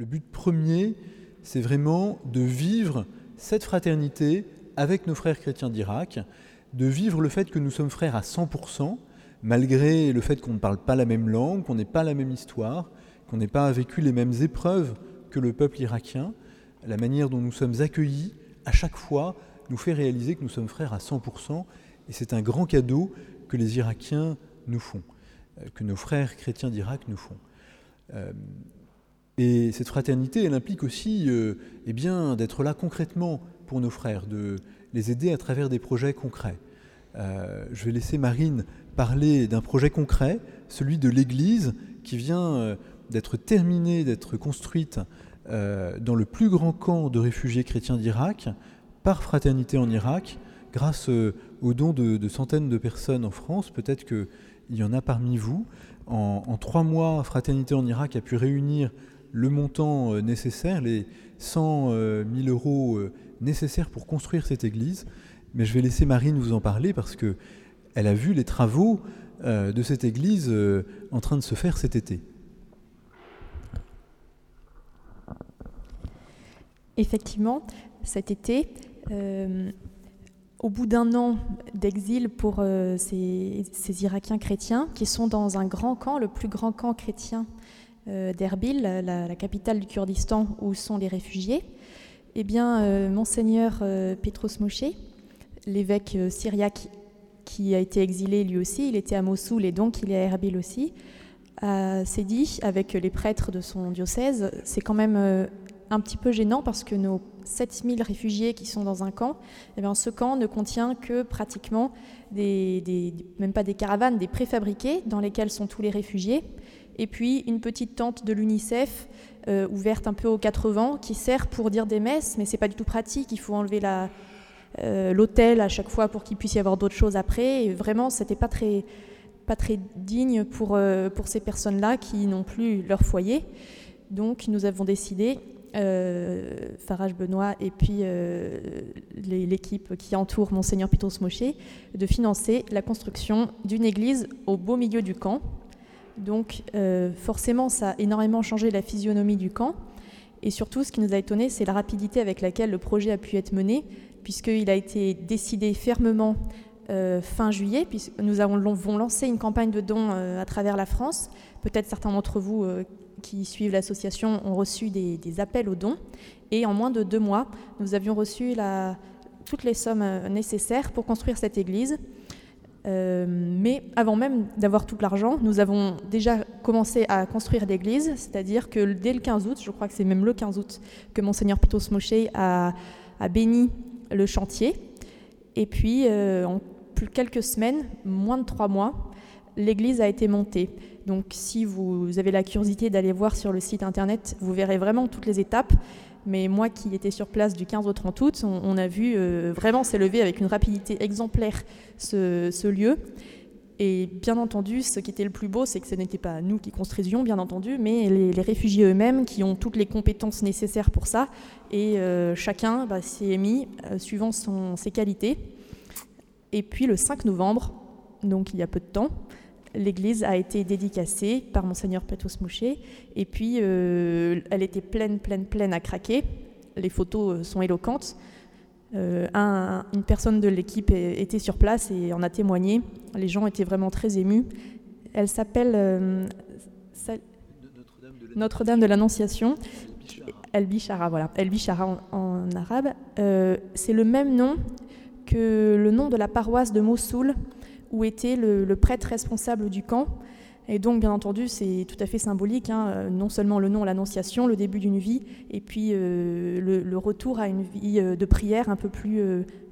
Le but premier, c'est vraiment de vivre cette fraternité avec nos frères chrétiens d'Irak, de vivre le fait que nous sommes frères à 100%, malgré le fait qu'on ne parle pas la même langue, qu'on n'ait pas la même histoire, qu'on n'ait pas vécu les mêmes épreuves que le peuple irakien, la manière dont nous sommes accueillis à chaque fois nous fait réaliser que nous sommes frères à 100%, et c'est un grand cadeau que les Irakiens nous font, euh, que nos frères chrétiens d'Irak nous font. Euh, et cette fraternité, elle implique aussi euh, eh bien, d'être là concrètement pour nos frères, de les aider à travers des projets concrets. je vais laisser Marine parler d'un projet concret, celui de l'Église, qui vient d'être terminée, d'être construite dans le plus grand camp de réfugiés chrétiens d'Irak, par Fraternité en Irak, grâce euh, aux dons de, centaines de personnes en France. Peut-être qu'il y en a parmi vous. En, trois mois, Fraternité en Irak a pu réunir le montant euh, nécessaire, les 100 000 euh, euros nécessaires pour construire cette église. Mais je vais laisser Marine vous en parler parce qu'elle a vu les travaux de cette église en train de se faire cet été. Effectivement, cet été, euh, au bout d'un an d'exil pour euh, ces, Irakiens chrétiens qui sont dans un grand camp, le plus grand camp chrétien euh, d'Erbil, la, capitale du Kurdistan où sont les réfugiés, eh bien, monseigneur Petros Moshe, l'évêque syriaque qui a été exilé lui aussi, il était à Mossoul et donc il est à Erbil aussi, s'est dit avec les prêtres de son diocèse, c'est quand même un petit peu gênant parce que nos 7000 réfugiés qui sont dans un camp, eh bien, ce camp ne contient que pratiquement, des, même pas des caravanes, des préfabriqués dans lesquels sont tous les réfugiés, et puis une petite tente de l'UNICEF euh, ouverte un peu aux 80 qui sert pour dire des messes, mais c'est pas du tout pratique, il faut enlever euh, l'hôtel à chaque fois pour qu'il puisse y avoir d'autres choses après, et vraiment c'était pas très, pas très digne pour, euh, pour ces personnes-là qui n'ont plus leur foyer. Donc nous avons décidé Farage Benoît et puis l'équipe qui entoure Monseigneur Petros Moshe, de financer la construction d'une église au beau milieu du camp. Donc euh, forcément, ça a énormément changé la physionomie du camp. Et surtout, ce qui nous a étonné, c'est la rapidité avec laquelle le projet a pu être mené, puisqu'il a été décidé fermement fin juillet, nous avons lancé une campagne de dons à travers la France. Peut-être certains d'entre vous qui suivent l'association ont reçu des, appels aux dons. Et en moins de deux mois, nous avions reçu toutes les sommes euh, nécessaires pour construire cette église. Euh, mais avant même d'avoir tout l'argent, nous avons déjà commencé à construire l'église, c'est-à-dire que dès le 15 août, je crois que c'est même le 15 août, que Monseigneur Pitos Moshe a, béni le chantier. Et puis, euh, en quelques semaines, moins de trois mois, l'église a été montée. Donc si vous avez la curiosité d'aller voir sur le site internet, vous verrez vraiment toutes les étapes. Mais moi qui étais sur place du 15 au 30 août, on, a vu euh, vraiment s'élever avec une rapidité exemplaire ce, lieu. Et bien entendu, ce qui était le plus beau, c'est que ce n'était pas nous qui construisions, bien entendu, mais les, réfugiés eux-mêmes qui ont toutes les compétences nécessaires pour ça. Et euh, chacun bah, s'y est mis euh, suivant ses qualités. Et puis le 5 novembre, donc il y a peu de temps, l'église a été dédicacée par monseigneur Petrus Mouché et puis euh, elle était pleine, pleine, pleine à craquer. Les photos euh, sont éloquentes. Euh, une personne de l'équipe était sur place et en a témoigné. Les gens étaient vraiment très émus. Elle s'appelle Notre-Dame de l'Annonciation. El Bishara, voilà. El Bishara en, arabe. C'est le même nom que le nom de la paroisse de Mossoul où était le, prêtre responsable du camp. Et donc, bien entendu, c'est tout à fait symbolique, hein, euh, non seulement le nom, l'annonciation, le début d'une vie, et puis euh, le, retour à une vie euh, de prière un peu plus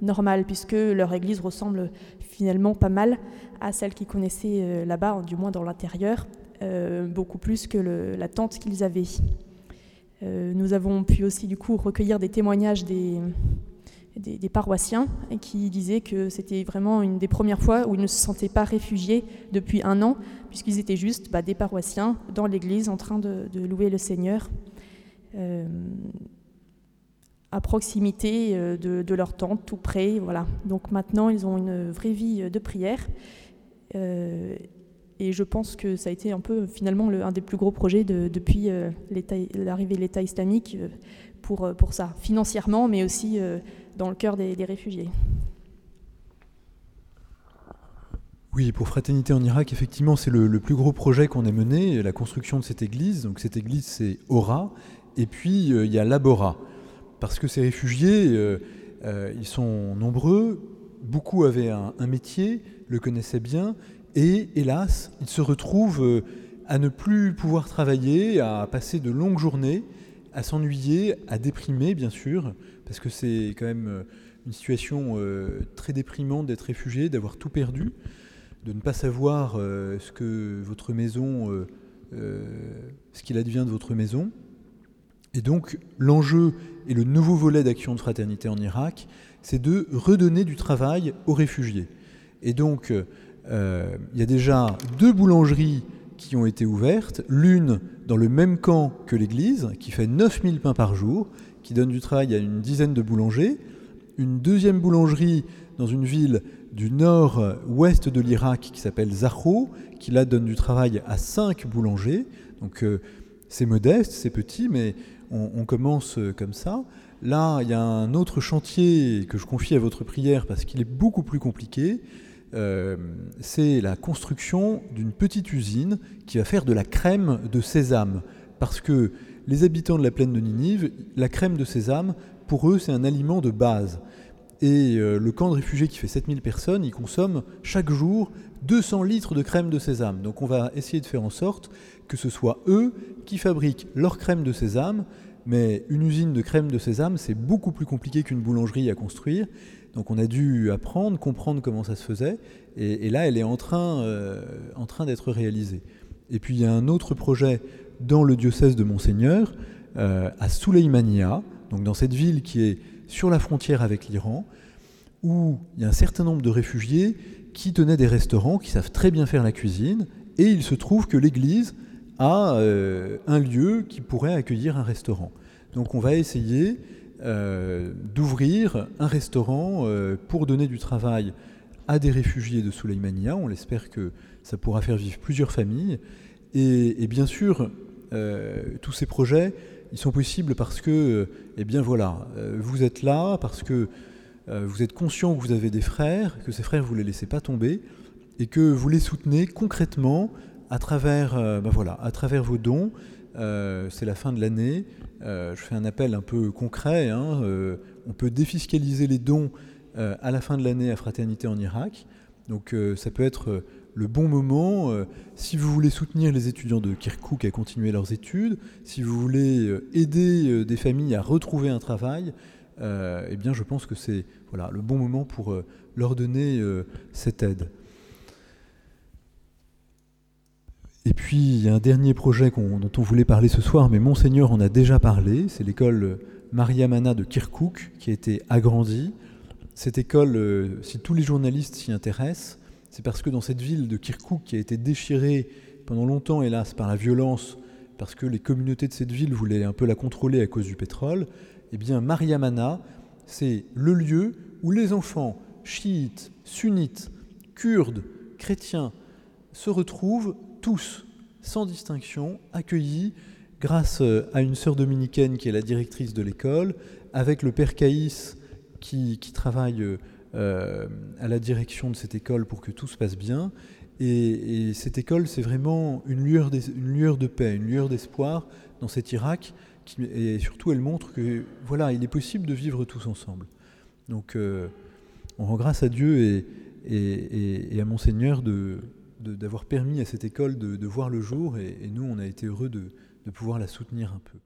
normale, puisque leur église ressemble finalement pas mal à celle qu'ils connaissaient là-bas, du moins dans l'intérieur, beaucoup plus que la tente qu'ils avaient. nous avons pu aussi, du coup, recueillir des témoignages des, des, paroissiens qui disaient que c'était vraiment une des premières fois où ils ne se sentaient pas réfugiés depuis un an, puisqu'ils étaient juste bah, des paroissiens dans l'église en train de, louer le Seigneur euh, à proximité euh, de, leur tente, tout près. Voilà. Donc maintenant, ils ont une vraie vie de prière. Euh, et je pense que ça a été un peu finalement le, un des plus gros projets depuis l'arrivée de l'État islamique pour, pour ça, financièrement, mais aussi dans le cœur des, réfugiés. Oui, pour Fraternité en Irak, effectivement, c'est le, plus gros projet qu'on ait mené, la construction de cette église. Donc cette église, c'est Ora, et puis il y a Labora. Parce que ces réfugiés, ils sont nombreux, beaucoup avaient un, métier, le connaissaient bien, et hélas, ils se retrouvent euh, à ne plus pouvoir travailler, à passer de longues journées, à s'ennuyer, à déprimer bien sûr, parce que c'est quand même euh, une situation euh, très déprimante d'être réfugié, d'avoir tout perdu, de ne pas savoir ce que votre maison, ce qu'il advient de votre maison. Et donc l'enjeu et le nouveau volet d'action de fraternité en Irak, c'est de redonner du travail aux réfugiés. Et donc, euh, il y a déjà deux boulangeries qui ont été ouvertes, l'une dans le même camp que l'église, qui fait 9000 pains par jour, qui donne du travail à une dizaine de boulangers, une deuxième boulangerie dans une ville du nord-ouest de l'Irak qui s'appelle Zahro, qui là donne du travail à cinq boulangers. Donc euh, c'est modeste, c'est petit, mais on, commence euh, comme ça. Là, il y a un autre chantier que je confie à votre prière parce qu'il est beaucoup plus compliqué. Euh, c'est la construction d'une petite usine qui va faire de la crème de sésame. Parce que les habitants de la plaine de Ninive, la crème de sésame, pour eux, c'est un aliment de base. Et euh, le camp de réfugiés qui fait 7000 personnes, il consomme chaque jour 200 litres de crème de sésame. Donc on va essayer de faire en sorte que ce soit eux qui fabriquent leur crème de sésame mais une usine de crème de sésame, c'est beaucoup plus compliqué qu'une boulangerie à construire. Donc on a dû apprendre, comprendre comment ça se faisait. Et, là, elle est en train, euh, en train d'être réalisée. Et puis il y a un autre projet dans le diocèse de Monseigneur, euh, à Souleymania, donc dans cette ville qui est sur la frontière avec l'Iran, où il y a un certain nombre de réfugiés qui tenaient des restaurants, qui savent très bien faire la cuisine, et il se trouve que l'Église à euh, un lieu qui pourrait accueillir un restaurant. Donc on va essayer euh, d'ouvrir un restaurant euh, pour donner du travail à des réfugiés de Souleymania. On l'espère que ça pourra faire vivre plusieurs familles. Et, bien sûr, tous ces projets, ils sont possibles parce que, eh bien voilà, vous êtes là, parce que vous êtes conscient que vous avez des frères, que ces frères, vous ne les laissez pas tomber, et que vous les soutenez concrètement à travers, euh, ben voilà, à travers vos dons. Euh, c'est la fin de l'année. Euh, je fais un appel un peu concret. Hein, on peut défiscaliser les dons à la fin de l'année à Fraternité en Irak. Donc ça peut être le bon moment. si vous voulez soutenir les étudiants de Kirkuk à continuer leurs études, si vous voulez aider des familles à retrouver un travail, eh bien je pense que c'est voilà, le bon moment pour leur donner cette aide. Et puis, il y a un dernier projet dont on voulait parler ce soir, mais Monseigneur en a déjà parlé. C'est l'école Mariamana de Kirkuk qui a été agrandie. Cette école, euh, si tous les journalistes s'y intéressent, c'est parce que dans cette ville de Kirkuk qui a été déchirée pendant longtemps, hélas, par la violence, parce que les communautés de cette ville voulaient un peu la contrôler à cause du pétrole, eh bien, Mariamana, c'est le lieu où les enfants chiites, sunnites, kurdes, chrétiens se retrouvent tous, sans distinction, accueillis grâce euh, à une sœur dominicaine qui est la directrice de l'école, avec le père Caïs qui, travaille euh, à la direction de cette école pour que tout se passe bien. Et, cette école, c'est vraiment une lueur, une lueur, de paix, une lueur d'espoir dans cet Irak. et surtout, elle montre que voilà, il est possible de vivre tous ensemble. Donc, euh, on rend grâce à Dieu et, et à Monseigneur de, d'avoir permis à cette école de, voir le jour et, nous, on a été heureux de pouvoir la soutenir un peu.